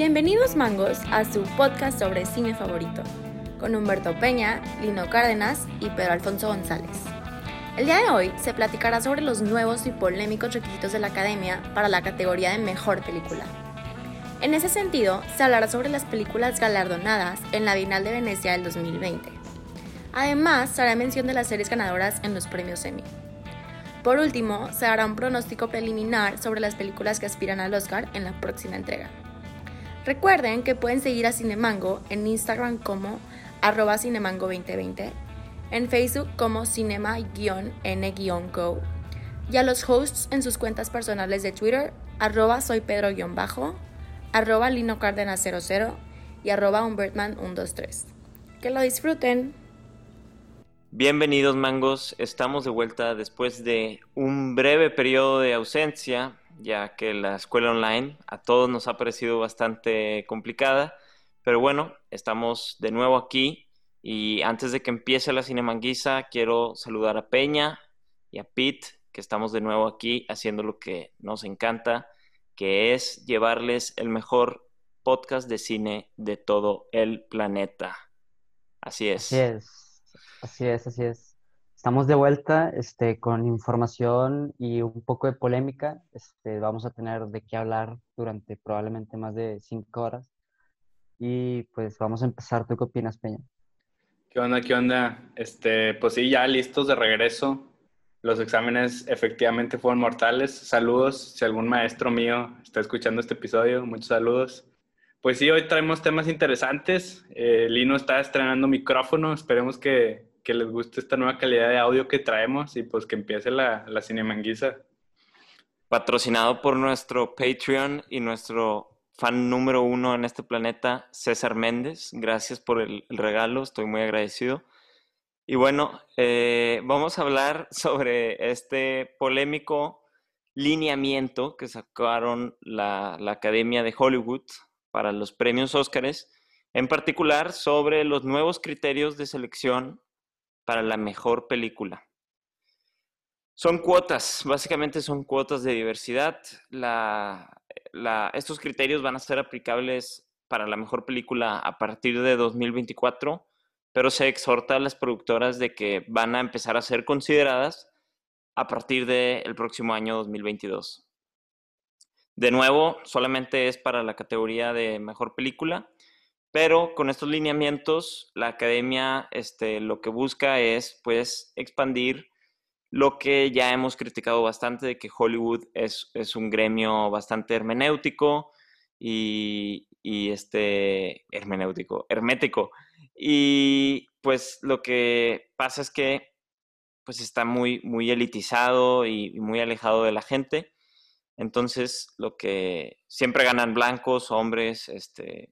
Bienvenidos mangos a su podcast sobre cine favorito, con Humberto Peña, Lino Cárdenas y Pedro Alfonso González. El día de hoy se platicará sobre los nuevos y polémicos requisitos de la Academia para la categoría de Mejor Película. En ese sentido, se hablará sobre las películas galardonadas en la Bienal de Venecia del 2020. Además, se hará mención de las series ganadoras en los premios Emmy. Por último, se hará un pronóstico preliminar sobre las películas que aspiran al Oscar en la próxima entrega. Recuerden que pueden seguir a Cinemango en Instagram como arroba cinemango2020 en Facebook como cinema-n-go y a los hosts en sus cuentas personales de Twitter, arroba soy Pedro-bajo, arroba Lino 00 y arroba Humbertman123. Que lo disfruten. Bienvenidos mangos, estamos de vuelta después de un breve periodo de ausencia, ya que la escuela online a todos nos ha parecido bastante complicada, pero bueno, estamos de nuevo aquí y antes de que empiece la Cinemanguisa, quiero saludar a Peña y a Pete, que estamos de nuevo aquí haciendo lo que nos encanta, que es llevarles el mejor podcast de cine de todo el planeta. Así es. Así es, así es, así es. Estamos de vuelta este, con información y un poco de polémica. Este, vamos a tener de qué hablar durante probablemente más de cinco horas. Y pues vamos a empezar. ¿Tú qué opinas, Peña? ¿Qué onda? ¿Qué onda? Este, pues sí, ya listos de regreso. Los exámenes efectivamente fueron mortales. Saludos, si algún maestro mío está escuchando este episodio, muchos saludos. Pues sí, hoy traemos temas interesantes. Eh, Lino está estrenando micrófono. Esperemos que, que, les guste esta nueva calidad de audio que traemos y pues que empiece la, la cinemanguiza. Patrocinado por nuestro Patreon y nuestro fan número uno en este planeta, César Méndez. Gracias por el, regalo, estoy muy agradecido. Y bueno, eh, vamos a hablar sobre este polémico lineamiento que sacaron la, la Academia de Hollywood para los premios Óscares, en particular sobre los nuevos criterios de selección para la mejor película. Son cuotas, básicamente son cuotas de diversidad. Estos criterios van a ser aplicables para la mejor película a partir de 2024, pero se exhorta a las productoras de que van a empezar a ser consideradas a partir del próximo año 2022. De nuevo, solamente es para la categoría de mejor película, pero con estos lineamientos, la academia este, lo que busca es pues expandir lo que ya hemos criticado bastante de que Hollywood es, un gremio bastante hermenéutico y, este hermenéutico, hermético. Y pues lo que pasa es que pues está muy, muy elitizado y, muy alejado de la gente. Entonces, lo que siempre ganan blancos, hombres, este,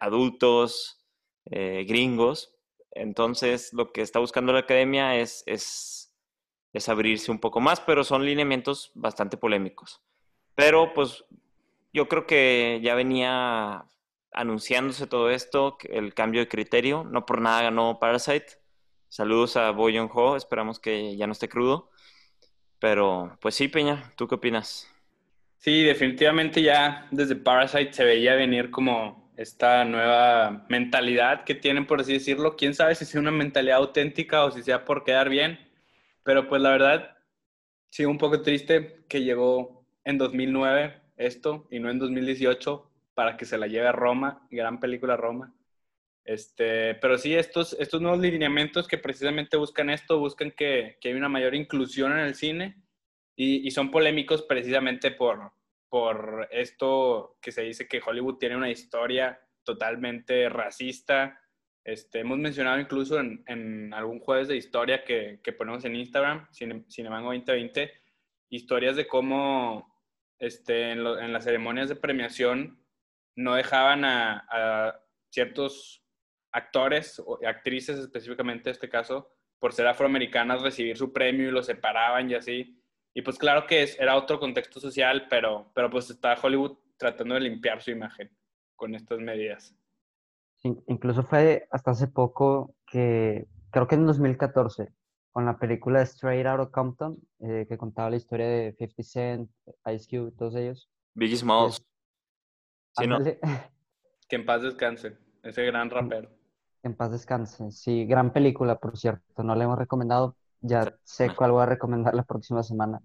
adultos, eh, gringos. Entonces, lo que está buscando la academia es, es es abrirse un poco más, pero son lineamientos bastante polémicos. Pero pues yo creo que ya venía anunciándose todo esto, el cambio de criterio. No por nada ganó Parasite. Saludos a Boyon Ho, esperamos que ya no esté crudo. Pero pues sí, Peña, ¿tú qué opinas? Sí, definitivamente ya desde Parasite se veía venir como esta nueva mentalidad que tienen, por así decirlo. Quién sabe si sea una mentalidad auténtica o si sea por quedar bien pero pues la verdad, sí, un poco triste que llegó en 2009 esto y no en 2018 para que se la lleve a Roma, gran película Roma. Este, pero sí, estos, estos nuevos lineamientos que precisamente buscan esto, buscan que, que hay una mayor inclusión en el cine y, y, son polémicos precisamente por, por esto que se dice que Hollywood tiene una historia totalmente racista, este, hemos mencionado incluso en, en, algún jueves de historia que, que ponemos en Instagram, Cinemango 2020, historias de cómo este, en, en, las ceremonias de premiación no dejaban a, a, ciertos actores o actrices específicamente en este caso, por ser afroamericanas, recibir su premio y lo separaban y así. Y pues claro que es, era otro contexto social, pero, pero pues está Hollywood tratando de limpiar su imagen con estas medidas. Incluso fue hasta hace poco que, creo que en 2014, con la película Straight Outta Compton, eh, que contaba la historia de 50 Cent, Ice Cube, todos ellos. Biggie Smalls. Sí, ¿no? Que en paz descanse, ese gran rapero. En paz descanse. Sí, gran película, por cierto. No la hemos recomendado. Ya sé cuál voy a recomendar la próxima semana.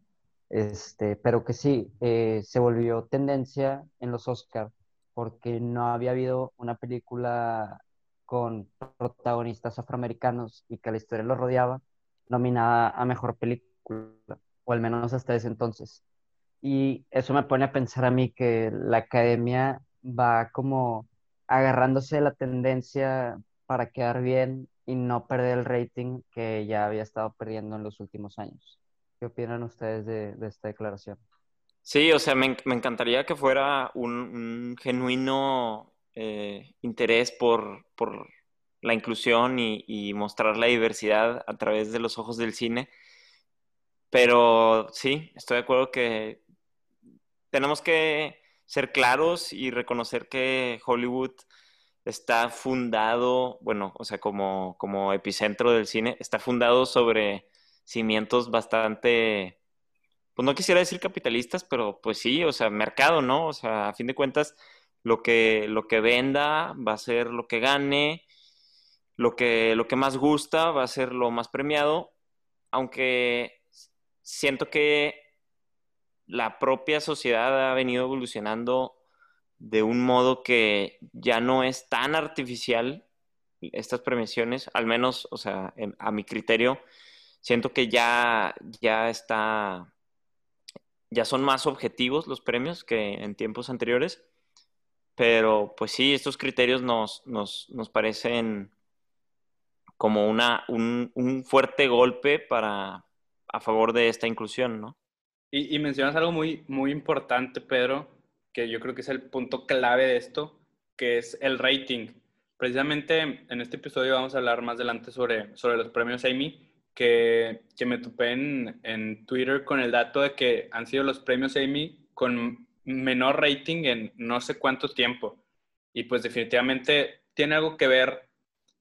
Este, pero que sí, eh, se volvió tendencia en los Oscar porque no había habido una película con protagonistas afroamericanos y que la historia lo rodeaba, nominada a mejor película, o al menos hasta ese entonces. Y eso me pone a pensar a mí que la academia va como agarrándose de la tendencia para quedar bien y no perder el rating que ya había estado perdiendo en los últimos años. ¿Qué opinan ustedes de, de esta declaración? Sí, o sea, me, me encantaría que fuera un, un genuino eh, interés por, por, la inclusión y, y, mostrar la diversidad a través de los ojos del cine. Pero sí, estoy de acuerdo que tenemos que ser claros y reconocer que Hollywood está fundado, bueno, o sea, como, como epicentro del cine, está fundado sobre cimientos bastante, pues no quisiera decir capitalistas, pero pues sí, o sea, mercado, ¿no? O sea, a fin de cuentas, lo que, lo que venda va a ser lo que gane, lo que, lo que más gusta va a ser lo más premiado, aunque siento que la propia sociedad ha venido evolucionando de un modo que ya no es tan artificial estas premiaciones, al menos, o sea, a mi criterio, siento que ya, ya está, ya son más objetivos los premios que en tiempos anteriores, pero pues sí, estos criterios nos, nos, nos parecen como una, un, un, fuerte golpe para, a favor de esta inclusión, ¿no? Y, y mencionas algo muy, muy importante, Pedro, que yo creo que es el punto clave de esto, que es el rating. Precisamente en este episodio vamos a hablar más adelante sobre, sobre los premios Amy, que, que me topé en, en, Twitter con el dato de que han sido los premios Amy con menor rating en no sé cuánto tiempo. Y pues definitivamente tiene algo que ver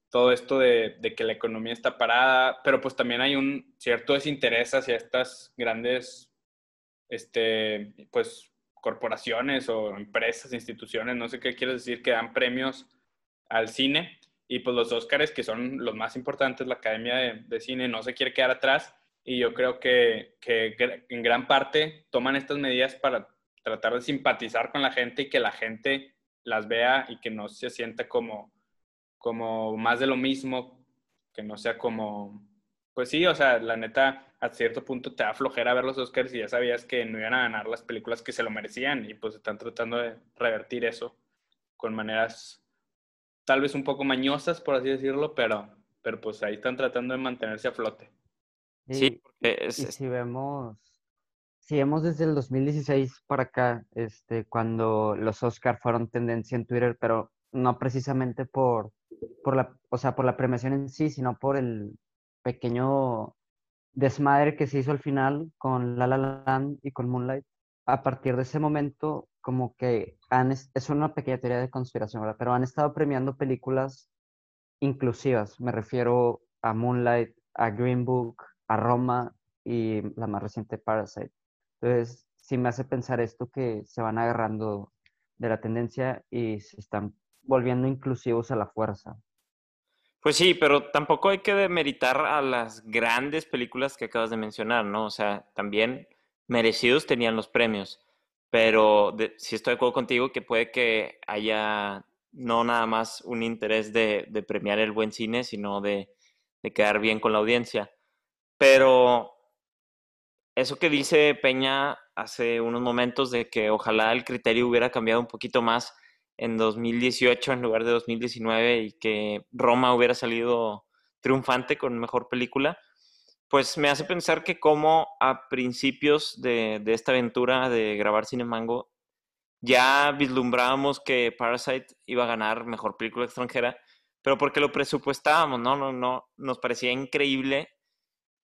todo esto de, de, que la economía está parada, pero pues también hay un cierto desinterés hacia estas grandes, este, pues corporaciones o empresas, instituciones, no sé qué quieres decir, que dan premios al cine. Y pues los Óscares, que son los más importantes, la Academia de, de, Cine no se quiere quedar atrás. Y yo creo que, que en gran parte toman estas medidas para tratar de simpatizar con la gente y que la gente las vea y que no se sienta como, como más de lo mismo, que no sea como, pues sí, o sea, la neta, a cierto punto te da flojera ver los Oscars y ya sabías que no iban a ganar las películas que se lo merecían y pues están tratando de revertir eso con maneras tal vez un poco mañosas, por así decirlo, pero, pero pues ahí están tratando de mantenerse a flote. Y, sí, es, y si vemos, si vemos desde el 2016 para acá, este, cuando los Oscars fueron tendencia en Twitter, pero no precisamente por, por la, o sea, por la premiación en sí, sino por el pequeño desmadre que se hizo al final con La La Land y con Moonlight. A partir de ese momento, como que han, es una pequeña teoría de conspiración. Pero han estado premiando películas inclusivas. Me refiero a Moonlight, a Green Book, a Roma y la más reciente Parasite. Entonces, sí me hace pensar esto que se van agarrando de la tendencia y se están volviendo inclusivos a la fuerza. Pues sí, pero tampoco hay que demeritar a las grandes películas que acabas de mencionar, ¿no? O sea, también merecidos tenían los premios, pero de, sí estoy de acuerdo contigo que puede que haya no nada más un interés de, premiar el buen cine, sino de, quedar bien con la audiencia. Pero eso que dice Peña hace unos momentos de que ojalá el criterio hubiera cambiado un poquito más en 2018 en lugar de 2019 y que Roma hubiera salido triunfante con mejor película, pues me hace pensar que como a principios de, de esta aventura de grabar Cine Mango, ya vislumbrábamos que Parasite iba a ganar mejor película extranjera, pero porque lo presupuestábamos, ¿no? No, no, nos parecía increíble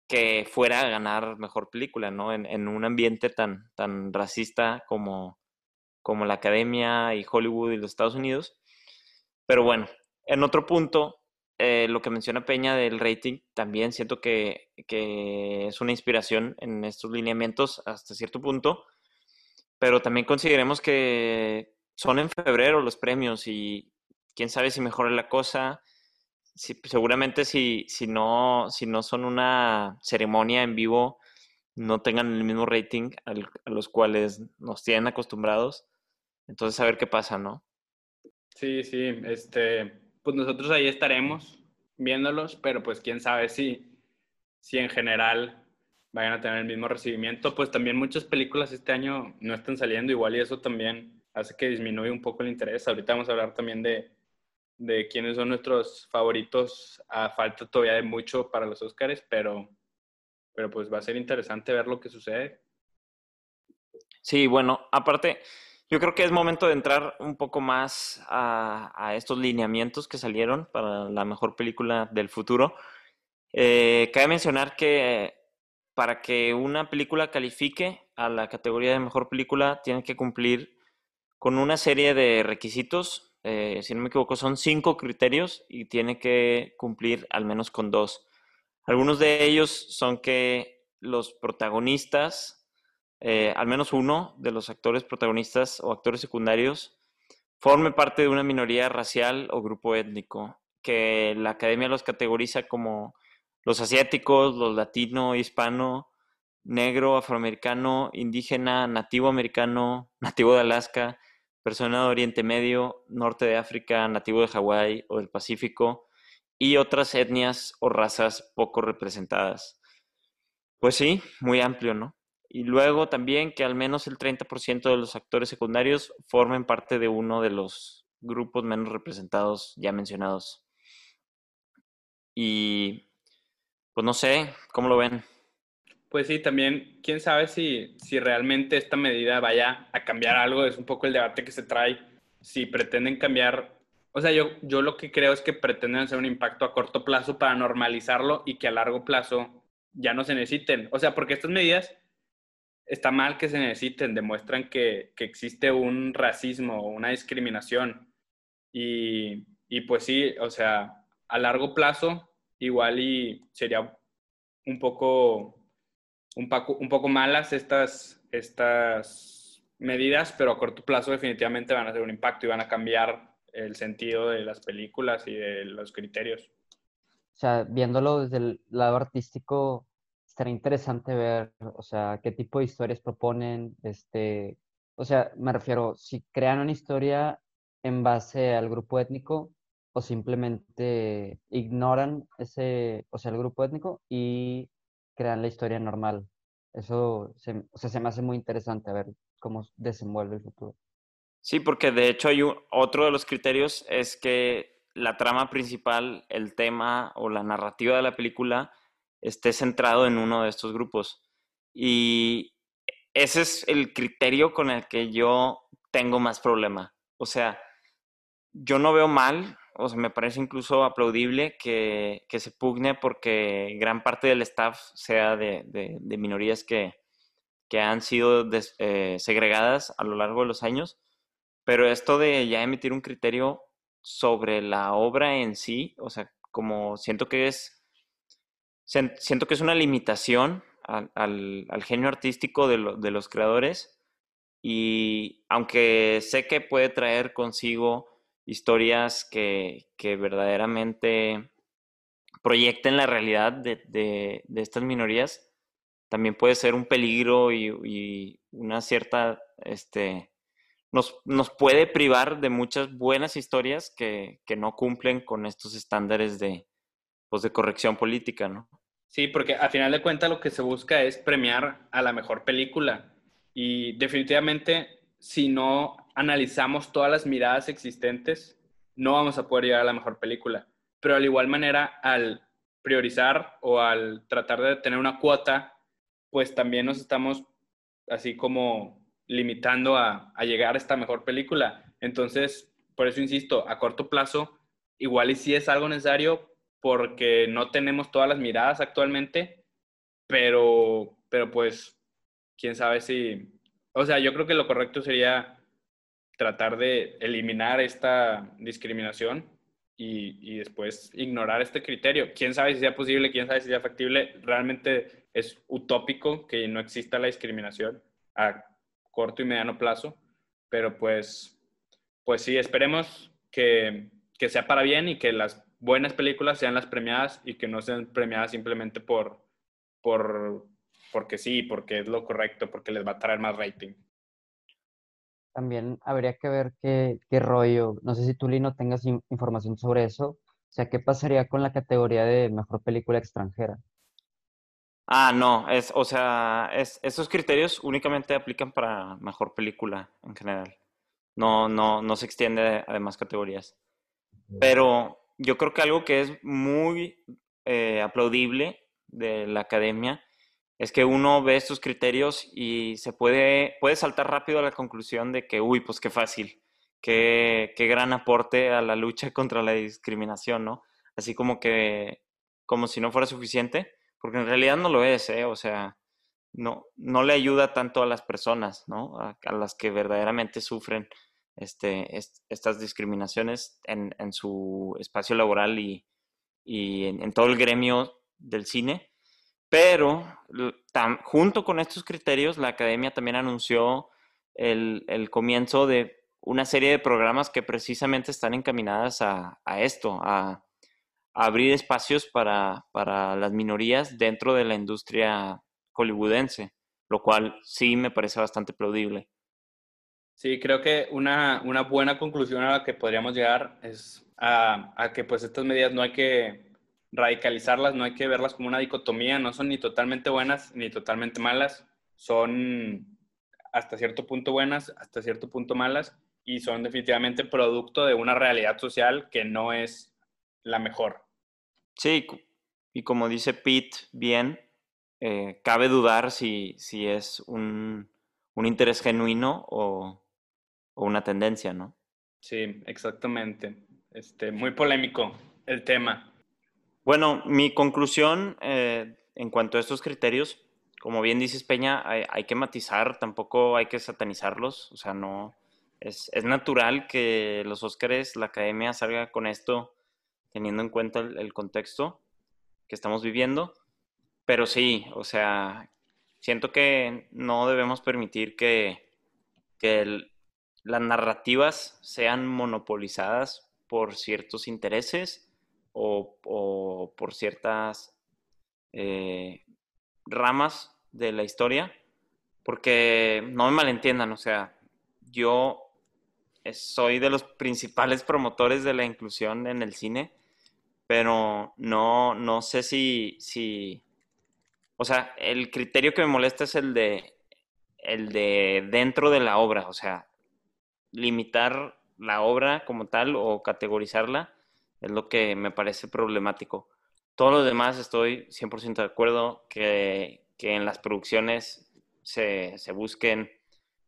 que fuera a ganar mejor película, ¿no? En, en un ambiente tan, tan racista como, como la Academia y Hollywood y los Estados Unidos. Pero bueno, en otro punto, eh, lo que menciona Peña del rating, también siento que, que, es una inspiración en estos lineamientos hasta cierto punto, pero también consideremos que son en febrero los premios y quién sabe si mejora la cosa. seguramente si, si, no, si no son una ceremonia en vivo, no tengan el mismo rating a los cuales nos tienen acostumbrados. Entonces, a ver qué pasa, ¿no? Sí, sí, este, pues nosotros ahí estaremos viéndolos, pero pues quién sabe si, si en general vayan a tener el mismo recibimiento. Pues también muchas películas este año no están saliendo igual y eso también hace que disminuya un poco el interés. Ahorita vamos a hablar también de, de quiénes son nuestros favoritos a falta todavía de mucho para los Oscars, pero, pero pues va a ser interesante ver lo que sucede. Sí, bueno, aparte, yo creo que es momento de entrar un poco más a, estos lineamientos que salieron para la mejor película del futuro. Eh, cabe mencionar que para que una película califique a la categoría de mejor película, tiene que cumplir con una serie de requisitos. Eh, si no me equivoco, son cinco criterios y tiene que cumplir al menos con dos. Algunos de ellos son que los protagonistas eh, al menos uno de los actores protagonistas o actores secundarios forme parte de una minoría racial o grupo étnico, que la academia los categoriza como los asiáticos, los latino, hispano, negro, afroamericano, indígena, nativo americano, nativo de Alaska, persona de Oriente Medio, norte de África, nativo de Hawái o del Pacífico y otras etnias o razas poco representadas. Pues sí, muy amplio, ¿no? Y luego también que al menos el 30% de los actores secundarios formen parte de uno de los grupos menos representados ya mencionados. Y pues no sé, ¿cómo lo ven? Pues sí, también, quién sabe si, si realmente esta medida vaya a cambiar algo, es un poco el debate que se trae, si pretenden cambiar, o sea, yo, yo lo que creo es que pretenden hacer un impacto a corto plazo para normalizarlo y que a largo plazo ya no se necesiten, o sea, porque estas medidas está mal que se necesiten, demuestran que, existe un racismo o una discriminación. Y, pues sí, o sea, a largo plazo igual y sería un poco, un poco, un poco malas estas, estas medidas, pero a corto plazo definitivamente van a tener un impacto y van a cambiar el sentido de las películas y de los criterios. O sea, viéndolo desde el lado artístico, estaría interesante ver, o sea, qué tipo de historias proponen, este, o sea, me refiero, si crean una historia en base al grupo étnico o simplemente ignoran ese, o sea, el grupo étnico y crean la historia normal. Eso se, o sea, se me hace muy interesante ver cómo desenvuelve el futuro. Sí, porque de hecho hay otro de los criterios es que la trama principal, el tema o la narrativa de la película esté centrado en uno de estos grupos. Y ese es el criterio con el que yo tengo más problema. O sea, yo no veo mal, o sea, me parece incluso aplaudible que, se pugne porque gran parte del staff sea de, minorías que, han sido eh, segregadas a lo largo de los años. Pero esto de ya emitir un criterio sobre la obra en sí, o sea, como siento que es siento que es una limitación al, genio artístico de, los creadores y aunque sé que puede traer consigo historias que, verdaderamente proyecten la realidad de, estas minorías, también puede ser un peligro y, una cierta, este, nos, nos, puede privar de muchas buenas historias que, que no cumplen con estos estándares de, pues, de corrección política, ¿no? Sí, porque a final de cuentas lo que se busca es premiar a la mejor película. Y definitivamente, si no analizamos todas las miradas existentes, no vamos a poder llegar a la mejor película. Pero al igual manera, al priorizar o al tratar de tener una cuota, pues también nos estamos así como limitando a, a llegar a esta mejor película. Entonces, por eso insisto, a corto plazo, igual y si es algo necesario, porque no tenemos todas las miradas actualmente, pero, pero pues, quién sabe si, o sea, yo creo que lo correcto sería tratar de eliminar esta discriminación y, y, después ignorar este criterio. Quién sabe si sea posible, quién sabe si sea factible. Realmente es utópico que no exista la discriminación a corto y mediano plazo, pero pues pues sí, esperemos que, que sea para bien y que las buenas películas sean las premiadas y que no sean premiadas simplemente por, por, porque sí, porque es lo correcto, porque les va a traer más rating. También habría que ver qué, qué rollo, no sé si tú, Lino, tengas información sobre eso, o sea, ¿qué pasaría con la categoría de mejor película extranjera? Ah, no, es, o sea, es, esos criterios únicamente aplican para mejor película en general. No, no, no se extiende a demás categorías. Pero yo creo que algo que es muy eh, aplaudible de la academia es que uno ve estos criterios y se puede, puede saltar rápido a la conclusión de que, uy, pues qué fácil, qué, qué gran aporte a la lucha contra la discriminación, ¿no? Así como que, como si no fuera suficiente, porque en realidad no lo es, ¿eh? O sea, no, no le ayuda tanto a las personas, ¿no? A, las que verdaderamente sufren este, estas discriminaciones en, su espacio laboral y, en, todo el gremio del cine. Pero junto con estos criterios, la academia también anunció el, comienzo de una serie de programas que precisamente están encaminadas a, a esto, a, abrir espacios para, para, las minorías dentro de la industria hollywoodense, lo cual sí me parece bastante plaudible. Sí, creo que una, una buena conclusión a la que podríamos llegar es a, a que pues estas medidas no hay que radicalizarlas, no hay que verlas como una dicotomía, no son ni totalmente buenas ni totalmente malas, son hasta cierto punto buenas, hasta cierto punto malas y son definitivamente producto de una realidad social que no es la mejor. Sí, y como dice Pete bien, eh, cabe dudar si, si es un, un interés genuino o, o, una tendencia, ¿no? Sí, exactamente. Este, muy polémico el tema. Bueno, mi conclusión eh, en cuanto a estos criterios, como bien dices Peña, hay, que matizar, tampoco hay que satanizarlos, o sea, no, es, es, natural que los Óscares, la academia salga con esto teniendo en cuenta el, contexto que estamos viviendo, pero sí, o sea, siento que no debemos permitir que, que las narrativas sean monopolizadas por ciertos intereses o, por ciertas eh, ramas de la historia, porque no me malentiendan, o sea, yo soy de los principales promotores de la inclusión en el cine, pero no, no sé si, si, o sea, el criterio que me molesta es el de, el de dentro de la obra, o sea, limitar la obra como tal o categorizarla es lo que me parece problemático. Todo lo demás estoy 100% de acuerdo que, que, en las producciones se, se busquen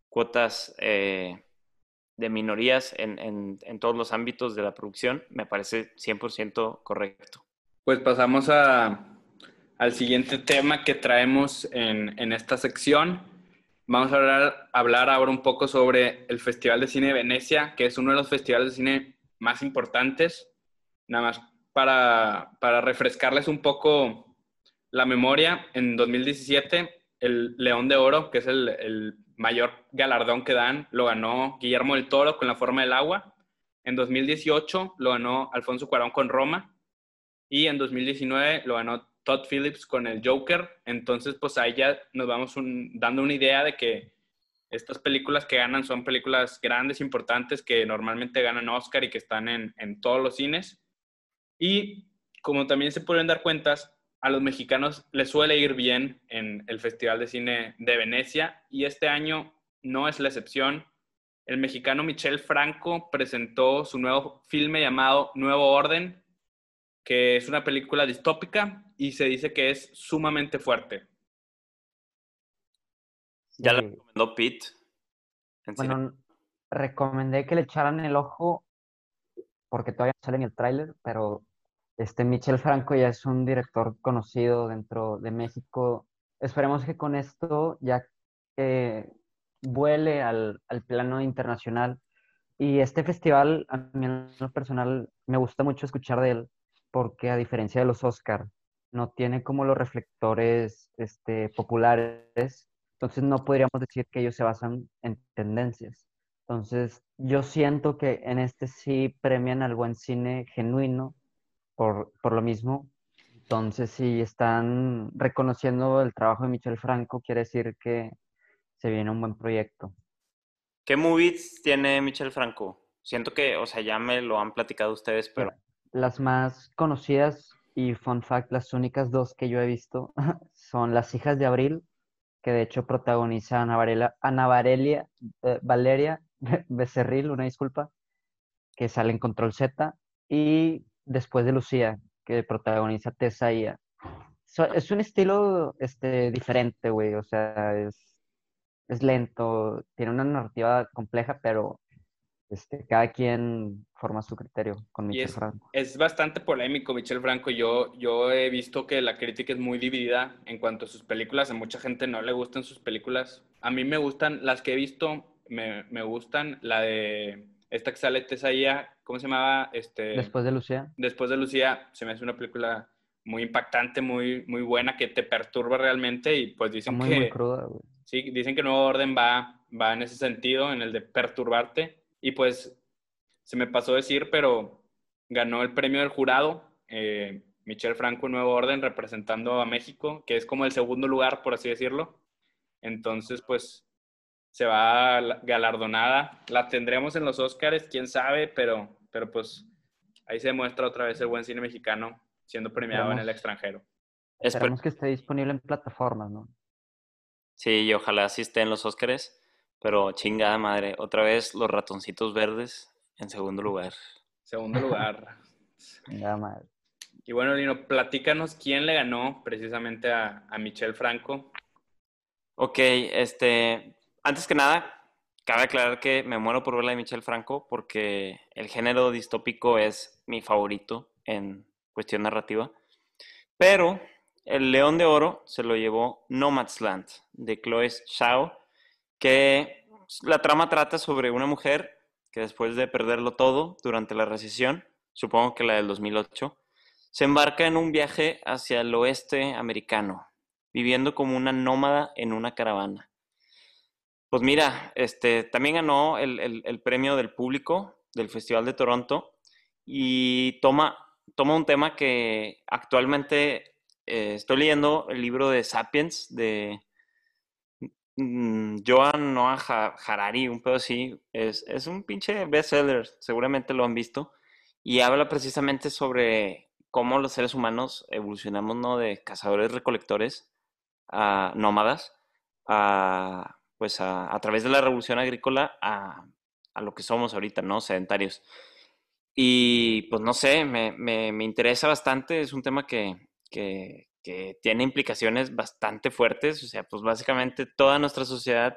cuotas eh, de minorías en, en, en, todos los ámbitos de la producción, me parece 100% correcto. Pues pasamos a, al siguiente tema que traemos en, en esta sección. Vamos a hablar, hablar ahora un poco sobre el Festival de Cine de Venecia, que es uno de los festivales de cine más importantes nada más para, para refrescarles un poco la memoria, en 2017 el León de Oro, que es el, el, mayor galardón que dan, lo ganó Guillermo del Toro con La Forma del Agua. En 2018 lo ganó Alfonso Cuarón con Roma. Y en 2019 lo ganó Todd Phillips con el Joker. Entonces, pues ahí ya nos vamos dando una idea de que estas películas que ganan son películas grandes, importantes, que normalmente ganan Oscar y que están en, en todos los cines. Y como también se pueden dar cuentas, a los mexicanos les suele ir bien en el Festival de Cine de Venecia y este año no es la excepción. El mexicano Michel Franco presentó su nuevo filme llamado Nuevo Orden, que es una película distópica y se dice que es sumamente fuerte. Ya la recomendó Pete. Bueno, recomendé que le echaran el ojo porque todavía no sale en el tráiler, pero este Michel Franco ya es un director conocido dentro de México. Esperemos que con esto ya eh, vuele al, al, plano internacional. Y este festival, a mí en lo personal, me gusta mucho escuchar de él, porque a diferencia de los Oscar, no tiene como los reflectores este, populares, entonces no podríamos decir que ellos se basan en tendencias Entonces, yo siento que en este sí premian al buen cine genuino por, por lo mismo. Entonces, si están reconociendo el trabajo de Michel Franco, quiere decir que se viene un buen proyecto. ¿Qué movies tiene Michel Franco? Siento que, o sea, ya me lo han platicado ustedes, pero... Las más conocidas y fun fact, las únicas dos que yo he visto son Las hijas de Abril, que de hecho protagoniza Ana, Varela, Ana Varelia, eh, Valeria Becerril, una disculpa, que sale en Control Z, y Después de Lucía, que protagoniza Tessa Ia. es un estilo este, diferente, güey, o sea, es, es lento, tiene una narrativa compleja, pero este, cada quien forma su criterio con Michel Franco. Es bastante polémico Michel Franco. Yo, yo he visto que la crítica es muy dividida en cuanto a sus películas. A mucha gente no le gustan sus películas. A mí me gustan, las que he visto, me, me gustan. La de esta que sale Tesaía, ¿cómo se llamaba? Este, Después de Lucía. Después de Lucía, se me hace una película muy impactante, muy, muy buena, que te perturba realmente y pues dicen muy, que... Muy cruda, güey. Sí, dicen que Nuevo Orden va, va en ese sentido, en el de perturbarte. Y pues se me pasó decir, pero ganó el premio del jurado, eh, Michel Franco Nuevo Orden, representando a México, que es como el segundo lugar, por así decirlo. Entonces, pues se va galardonada. La tendremos en los Oscars, quién sabe, pero, pero pues ahí se demuestra otra vez el buen cine mexicano siendo premiado en el extranjero. Esperemos que esté disponible en plataformas, ¿no? Sí, y ojalá sí esté en los Oscars. Pero chingada madre, otra vez los ratoncitos verdes en segundo lugar. Segundo lugar. chingada madre. Y bueno, Lino, platícanos quién le ganó precisamente a, a Michel Franco. Ok, este, antes que nada, cabe aclarar que me muero por ver la de Michel Franco porque el género distópico es mi favorito en cuestión narrativa. Pero el León de Oro se lo llevó Nomadland de Chloe Zhao que la trama trata sobre una mujer que después de perderlo todo durante la recesión, supongo que la del 2008, se embarca en un viaje hacia el oeste americano, viviendo como una nómada en una caravana. Pues mira, este, también ganó el, premio del público del Festival de Toronto y toma, toma un tema que actualmente eh, estoy leyendo el libro de Sapiens de Mm, Joan Noah Harari, un pedo así, es, es un pinche bestseller, seguramente lo han visto, y habla precisamente sobre cómo los seres humanos evolucionamos, ¿no? De cazadores-recolectores a nómadas, a, pues a, a, través de la revolución agrícola a, a, lo que somos ahorita, ¿no? Sedentarios. Y pues no sé, me, me, me interesa bastante, es un tema que, que, que tiene implicaciones bastante fuertes. O sea, pues básicamente toda nuestra sociedad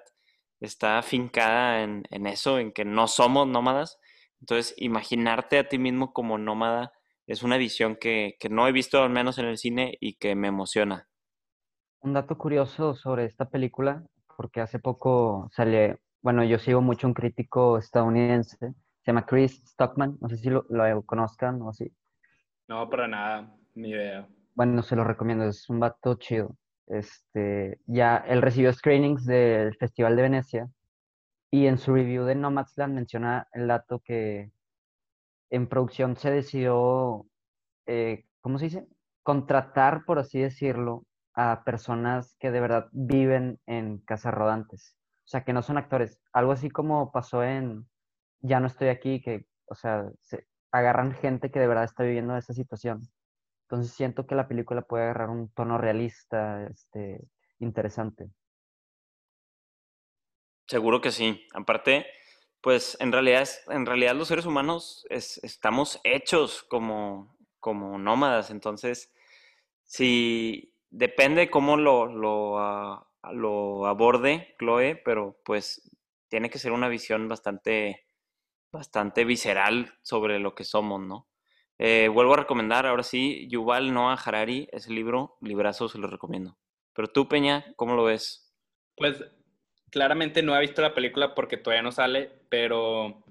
está afincada en, eso, en que no somos nómadas. Entonces, imaginarte a ti mismo como nómada es una visión que, no he visto al menos en el cine y que me emociona. Un dato curioso sobre esta película, porque hace poco sale, bueno, yo sigo mucho un crítico estadounidense, se llama Chris Stockman, no sé si lo, lo conozcan o sí. No, para nada, ni idea. Bueno, se lo recomiendo, es un vato chido. Este, ya él recibió screenings del Festival de Venecia y en su review de Nomadland menciona el dato que en producción se decidió, eh, ¿cómo se dice? Contratar, por así decirlo, a personas que de verdad viven en casas rodantes. O sea, que no son actores. Algo así como pasó en Ya no estoy aquí, que, o sea, se agarran gente que de verdad está viviendo esa situación. Entonces siento que la película puede agarrar un tono realista, este, interesante. Seguro que sí. Aparte, pues en realidad, en realidad los seres humanos estamos hechos como, como nómadas. Entonces, si depende cómo lo, lo, ah, lo aborde Chloe, pero pues tiene que ser una visión bastante, bastante visceral sobre lo que somos, ¿no? Eh, vuelvo a recomendar, ahora sí, Yuval Noah Harari, ese libro, librazo, se lo recomiendo. Pero tú, Peña, ¿cómo lo ves? Pues claramente no he visto la película porque todavía no sale, pero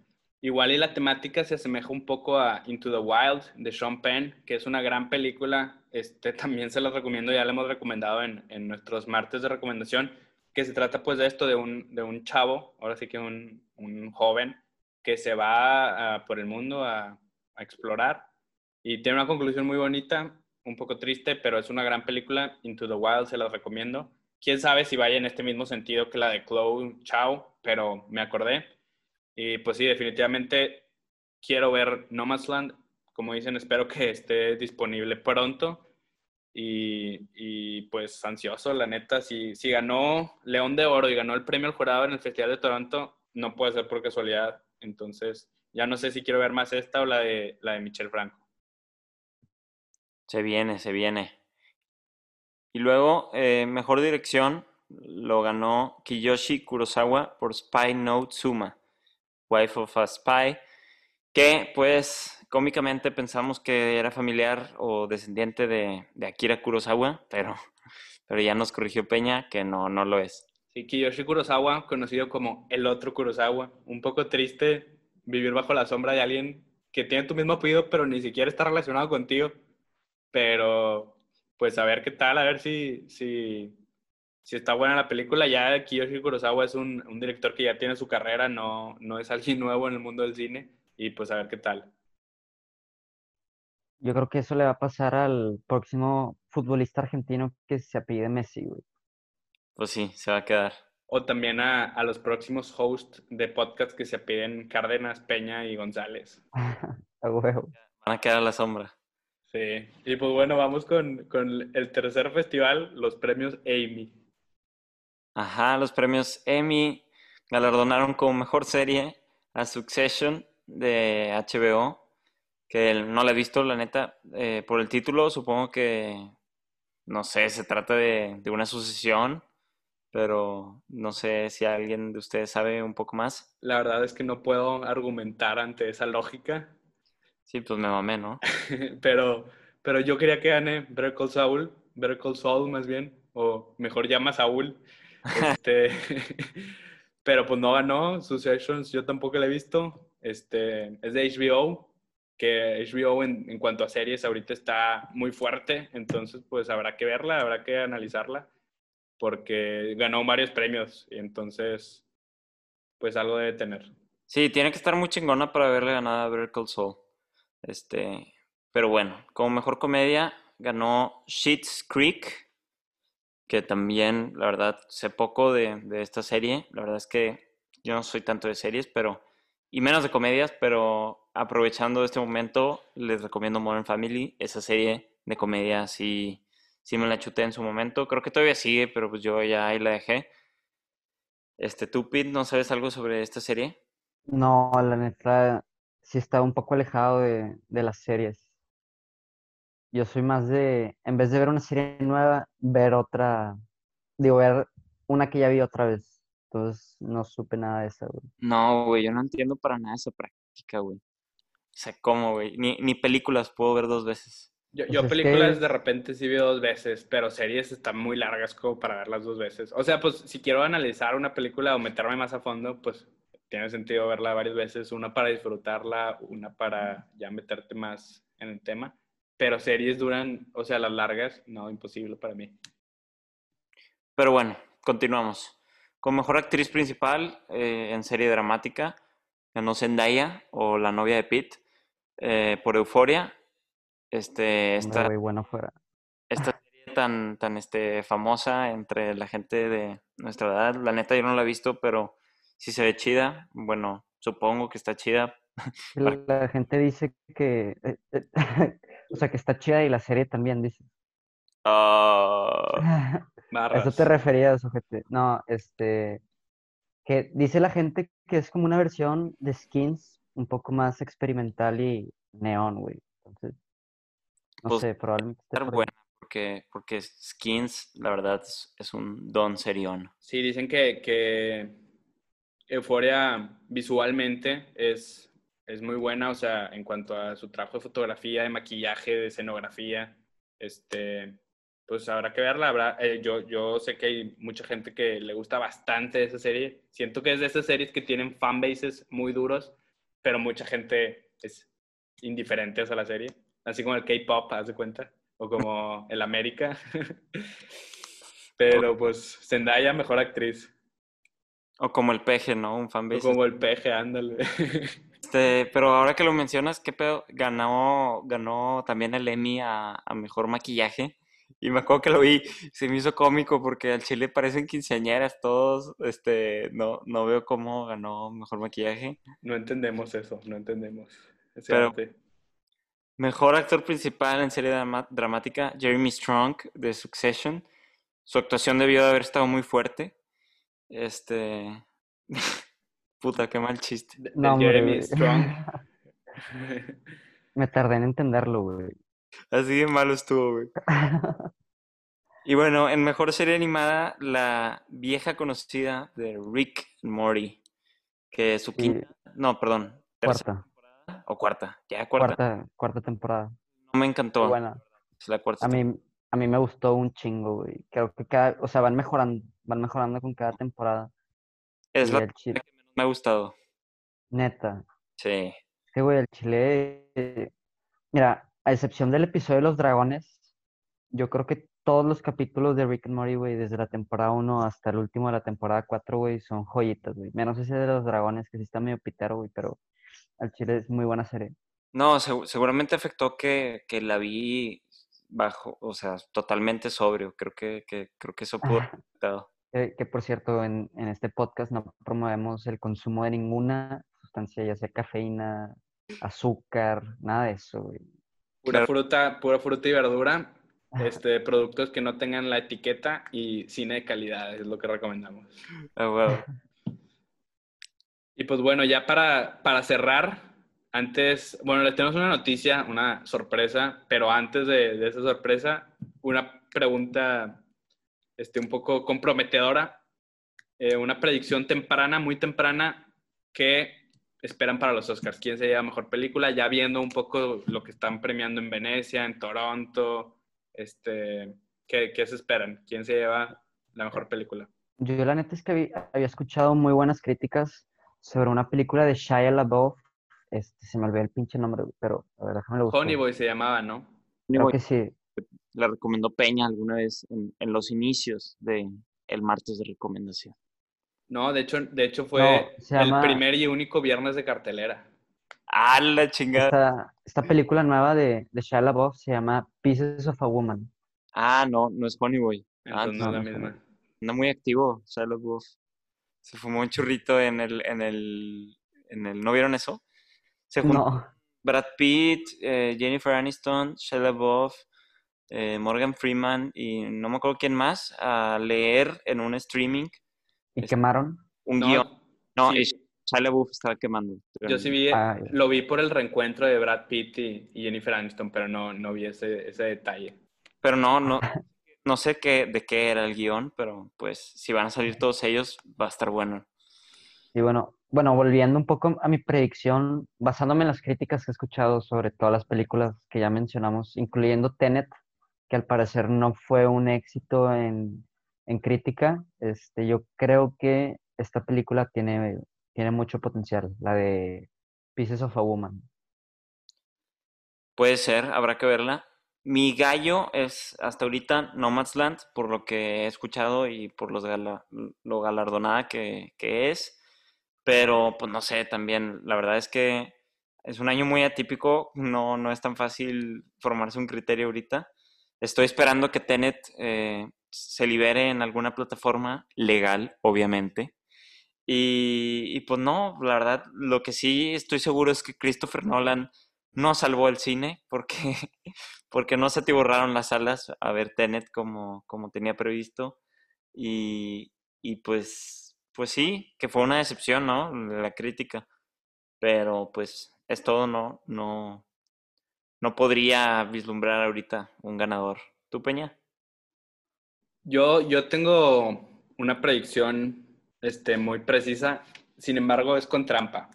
igual y la temática se asemeja un poco a Into the Wild de Sean Penn, que es una gran película. Este, también se la recomiendo, ya la hemos recomendado en, en nuestros martes de recomendación, que se trata pues de esto, de un, de un chavo, ahora sí que un, un joven, que se va por el mundo a, explorar y tiene una conclusión muy bonita, un poco triste, pero es una gran película, Into the Wild, se la recomiendo. Quién sabe si vaya en este mismo sentido que la de Chloe Chao, pero me acordé. Y pues sí, definitivamente quiero ver Nomadland. Como dicen, espero que esté disponible pronto y, pues ansioso, la neta, si, si ganó León de Oro y ganó el premio al jurado en el Festival de Toronto, no puede ser por casualidad. Entonces, ya no sé si quiero ver más esta o la de, la de Michel Franco. Se viene, se viene. Y luego, eh, mejor dirección lo ganó Kiyoshi Kurosawa por Spy Note Suma, Wife of a Spy, que pues cómicamente pensamos que era familiar o descendiente de, Akira Kurosawa, pero, pero ya nos corrigió Peña que no, no lo es. Sí, Kiyoshi Kurosawa, conocido como el otro Kurosawa. Un poco triste vivir bajo la sombra de alguien que tiene tu mismo apellido, pero ni siquiera está relacionado contigo. Pero, pues a ver qué tal, a ver si, si, si está buena la película. Ya Kiyoshi Kurosawa es un, un director que ya tiene su carrera, no, no es alguien nuevo en el mundo del cine. Y pues a ver qué tal. Yo creo que eso le va a pasar al próximo futbolista argentino que se apellide Messi, güey. Pues sí, se va a quedar. O también a, a los próximos hosts de podcast que se piden Cárdenas, Peña y González. a huevo. Van a quedar a la sombra. Sí. Y pues bueno, vamos con, con el tercer festival, los premios Amy. Ajá, los premios Emmy galardonaron como mejor serie a Succession de HBO que no la he visto, la neta. Eh, por el título, supongo que, no sé, se trata de, una sucesión, pero no sé si alguien de ustedes sabe un poco más. La verdad es que no puedo argumentar ante esa lógica. Sí, pues me mamé, ¿no? pero, pero yo quería que gane Better Call Saul, Better Call Saul más bien, o mejor llama Saúl. Este, pero pues no ganó, Successions yo tampoco la he visto. Este, es de HBO, que HBO en, en, cuanto a series ahorita está muy fuerte, entonces pues habrá que verla, habrá que analizarla, porque ganó varios premios, y entonces pues algo debe tener. Sí, tiene que estar muy chingona para haberle ganado a Better Call Saul. Este, pero bueno, como mejor comedia ganó Sheets Creek, que también, la verdad, sé poco de, de esta serie. La verdad es que yo no soy tanto de series, pero y menos de comedias, pero aprovechando este momento, les recomiendo Modern Family, esa serie de comedia sí, sí me la chuté en su momento. Creo que todavía sigue, pero pues yo ya ahí la dejé. Este, ¿tú, no sabes algo sobre esta serie? No, la neta, sí está un poco alejado de, de las series. Yo soy más de, en vez de ver una serie nueva, ver otra, digo, ver una que ya vi otra vez. Entonces no supe nada de esa, güey. No, güey, yo no entiendo para nada esa práctica, güey. O sea, ¿cómo, güey? Ni, ni películas puedo ver dos veces. Yo, pues yo películas de repente sí veo dos veces, pero series están muy largas como para verlas dos veces. O sea, pues si quiero analizar una película o meterme más a fondo, pues tiene sentido verla varias veces, una para disfrutarla, una para ya meterte más en el tema. Pero series duran, o sea, las largas, no, imposible para mí. Pero bueno, continuamos. Con mejor actriz principal eh, en serie dramática, ganó Zendaya o la novia de Pete eh, por Euforia. Este, esta, bueno fuera. esta serie tan, tan este, famosa entre la gente de nuestra edad. La neta yo no la he visto, pero si se ve chida. Bueno, supongo que está chida. La gente dice que, eh, o sea, que está chida y la serie también dice. Ah. ¿A eso te referías, ojete? No, este. Que dice la gente que es como una versión de skins un poco más experimental y neón, güey. Entonces, no pues, sé, probablemente. Estar buena, porque, porque skins, la verdad, es, un don serión. Sí, dicen que, que Euforia visualmente es, es muy buena, o sea, en cuanto a su trabajo de fotografía, de maquillaje, de escenografía. Este, pues habrá que verla. Habrá, eh, yo, yo sé que hay mucha gente que le gusta bastante esa serie. Siento que es de esas series que tienen fanbases muy duros, pero mucha gente es indiferente a la serie. Así como el K-pop, haz de cuenta, o como el América. Pero pues Zendaya, mejor actriz. O como el peje, ¿no? Un O fanbase. como el peje, ándale. Este, pero ahora que lo mencionas, ¿qué pedo? Ganó, ganó también el Emmy a, a mejor maquillaje. Y me acuerdo que lo vi, se me hizo cómico porque al chile parecen quinceañeras todos. Este, no, no veo cómo ganó mejor maquillaje. No entendemos eso, no entendemos. ese Pero- arte. Mejor actor principal en serie dramática, Jeremy Strong de Succession. Su actuación debió de haber estado muy fuerte. Este. Puta, qué mal chiste. No, hombre, Jeremy güey. Strong. Me tardé en entenderlo, güey. Así de malo estuvo, güey. Y bueno, en mejor serie animada, la vieja conocida de Rick and Morty, que su Y quinta, no, perdón, cuarta, temporada o cuarta, ya cuarta, cuarta, cuarta temporada. no me encantó, buena. es la cuarta. A mí, a mí me gustó un chingo, güey. Creo que cada, o sea, van mejorando, van mejorando con cada temporada. es Y la que menos me ha gustado, neta. sí. Sí, güey, el chile. Mira, a excepción del episodio de los dragones, yo creo que todos los capítulos de Rick and Morty, güey, desde la temporada 1 hasta el último de la temporada 4, güey, son joyitas, güey. Menos ese de los dragones, que sí está medio pitero, güey, pero al chile es muy buena serie. No, segu- seguramente afectó que, que la vi bajo, o sea, totalmente sobrio, creo que, que creo que eso pudo haber afectado. Que, que, por cierto, en, en este podcast no promovemos el consumo de ninguna sustancia, ya sea cafeína, azúcar, nada de eso, güey. Pura Claro. fruta, pura fruta y verdura. Este, productos que no tengan la etiqueta y cine de calidad es lo que recomendamos. Ah, huevo. Y pues bueno, ya para, para cerrar, antes, bueno, les tenemos una noticia, una sorpresa, pero antes de, de esa sorpresa, una pregunta este, un poco comprometedora, eh, una predicción temprana, muy temprana, que esperan para los Oscars? ¿Quién se lleva mejor película? Ya viendo un poco lo que están premiando en Venecia, en Toronto, este, ¿qué, qué se esperan? ¿Quién se lleva la mejor película? Yo la neta es que había, había escuchado muy buenas críticas sobre una película de Shia LaBeouf. Este, se me olvidó el pinche nombre, pero a ver, déjame lo busco. Honeyboy se llamaba, ¿no? Creo que sí. La recomendó Peña alguna vez en, en los inicios de el martes de recomendación. No, de hecho, de hecho fue No, el llama- primer y único viernes de cartelera. ¡Ah, la chingada! Esta, esta película nueva de, de Shia LaBeouf se llama Pieces of a Woman. Ah, no, no es Honeyboy. Ah, Entonces no, no, es la no, misma. anda muy activo, Shia LaBeouf. Se fumó un churrito en el, en el, en el, ¿no vieron eso? Se No, Brad Pitt, eh, Jennifer Aniston, Shia LaBeouf, eh, Morgan Freeman y no me acuerdo quién más a leer en un streaming y quemaron. un No, guion. No, sí. y Shia estaba quemando. Yo sí vi, Ah, lo vi por el reencuentro de Brad Pitt y, y Jennifer Aniston, pero no, no vi ese, ese detalle. Pero no, no, no sé qué, de qué era el guion, pero pues si van a salir todos ellos, va a estar bueno. Y bueno, bueno, volviendo un poco a mi predicción, basándome en las críticas que he escuchado sobre todas las películas que ya mencionamos, incluyendo Tenet, que al parecer no fue un éxito en, en crítica, este, yo creo que esta película tiene, tiene mucho potencial, la de Pieces of a Woman. Puede ser, habrá que verla. Mi gallo es hasta ahorita Nomadland, por lo que he escuchado y por los gala- lo galardonada que, que es. Pero, pues no sé, también la verdad es que es un año muy atípico, no, no es tan fácil formarse un criterio ahorita. Estoy esperando que Tenet eh, se libere en alguna plataforma legal, obviamente. Y, y pues no, la verdad, lo que sí estoy seguro es que Christopher Nolan no salvó el cine porque, porque no se atiborraron las salas a ver Tenet como, como tenía previsto. Y, y pues, pues sí, que fue una decepción, ¿no? La crítica. Pero pues es todo, no, no, no podría vislumbrar ahorita un ganador. ¿Tú, Peña? Yo, yo tengo una predicción este, muy precisa, sin embargo es con trampa,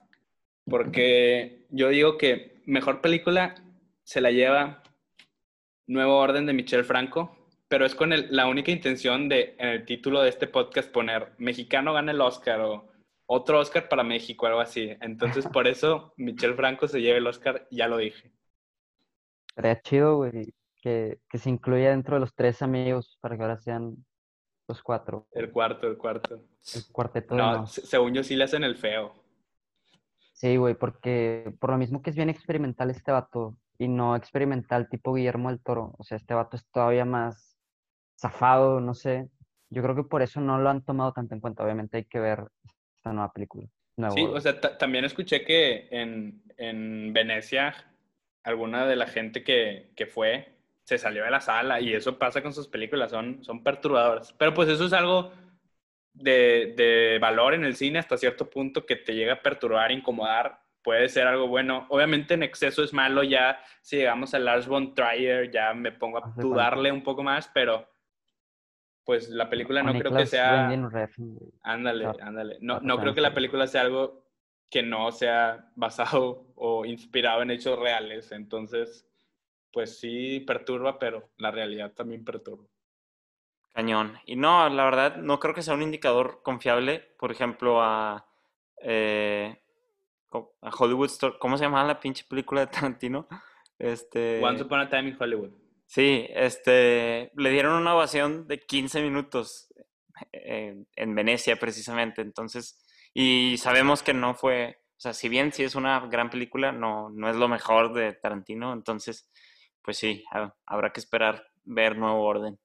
porque yo digo que mejor película se la lleva Nuevo Orden de Michel Franco, pero es con el- la única intención de en el título de este podcast poner mexicano gana el Oscar o otro Oscar para México, algo así. Entonces por eso Michel Franco se lleva el Oscar, ya lo dije. Sería chido, güey, que, que se incluya dentro de los tres amigos para que ahora sean Los cuatro. El cuarto, el cuarto. El cuarteto de No, se- según yo sí le hacen el feo. Sí, güey, porque por lo mismo que es bien experimental este vato y no experimental tipo Guillermo del Toro. O sea, este vato es todavía más zafado, no sé. Yo creo que por eso no lo han tomado tanto en cuenta. Obviamente hay que ver esta nueva película. Nuevo- Sí, o sea, ta- también escuché que en, en Venecia alguna de la gente que, que fue se salió de la sala y eso pasa con sus películas, son, son perturbadoras. Pero pues eso es algo de, de valor en el cine hasta cierto punto que te llega a perturbar, incomodar, puede ser algo bueno. Obviamente en exceso es malo, ya si llegamos a Lars von Trier ya me pongo a dudarle un poco más, pero pues la película no creo que sea... Ándale, ándale. No, no creo que la película sea algo que no sea basado o inspirado en hechos reales. Entonces, pues sí perturba, pero la realidad también perturba. Cañón. Y no, la verdad, no creo que sea un indicador confiable, por ejemplo, a, eh, a Hollywood Story. ¿Cómo se llamaba la pinche película de Tarantino? Este, Once Upon a Time in Hollywood. sí, este, le dieron una ovación de 15 minutos en, en Venecia, precisamente. Entonces, y sabemos que no fue, o sea, si bien sí es una gran película, no, no es lo mejor de Tarantino. Entonces, pues sí, ha- habrá que esperar ver Nuevo Orden.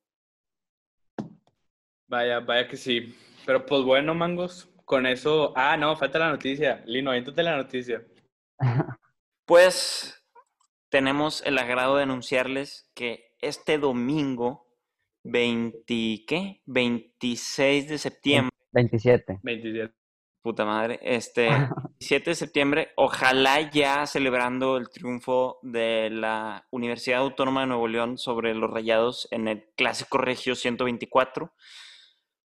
Vaya, vaya que sí. Pero pues bueno, mangos, con eso... Ah, no, falta la noticia. Lino, aviéntate la noticia. Pues tenemos el agrado de anunciarles que este domingo, 20, ¿qué? 26 de septiembre, 27. 27. Puta madre, este 27 de septiembre, ojalá ya celebrando el triunfo de la Universidad Autónoma de Nuevo León sobre los Rayados en el Clásico Regio 124.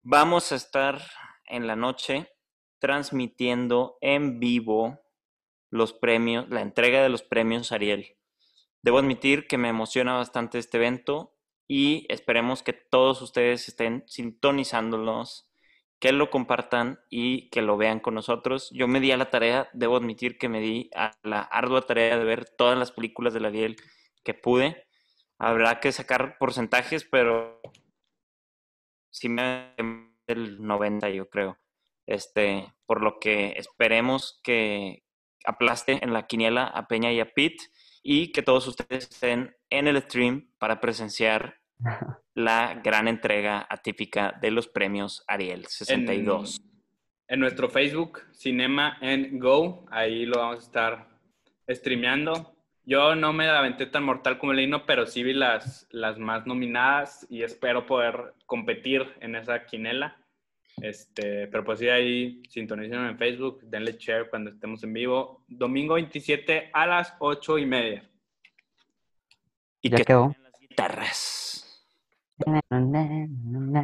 Vamos a estar en la noche transmitiendo en vivo los premios, la entrega de los premios Ariel. Debo admitir que me emociona bastante este evento y esperemos que todos ustedes estén sintonizándolos, que lo compartan y que lo vean con nosotros. Yo me di a la tarea, debo admitir que me di a la ardua tarea de ver todas las películas de Ariel que pude. Habrá que sacar porcentajes, pero sí me el 90 yo creo. Este, por lo que esperemos que aplaste en la quiniela a Peña y a Pete y que todos ustedes estén en el stream para presenciar la gran entrega atípica de los premios Ariel 62. En, en nuestro Facebook, Cinema en Go, ahí lo vamos a estar streameando. Yo no me la aventé tan mortal como el Lino, pero sí vi las, las más nominadas y espero poder competir en esa quinela. Este, pero pues sí, ahí sintonicen en Facebook, denle share cuando estemos en vivo. Domingo 27 a las 8 y media. Y Ya que quedó. las guitarras. Na, na, na.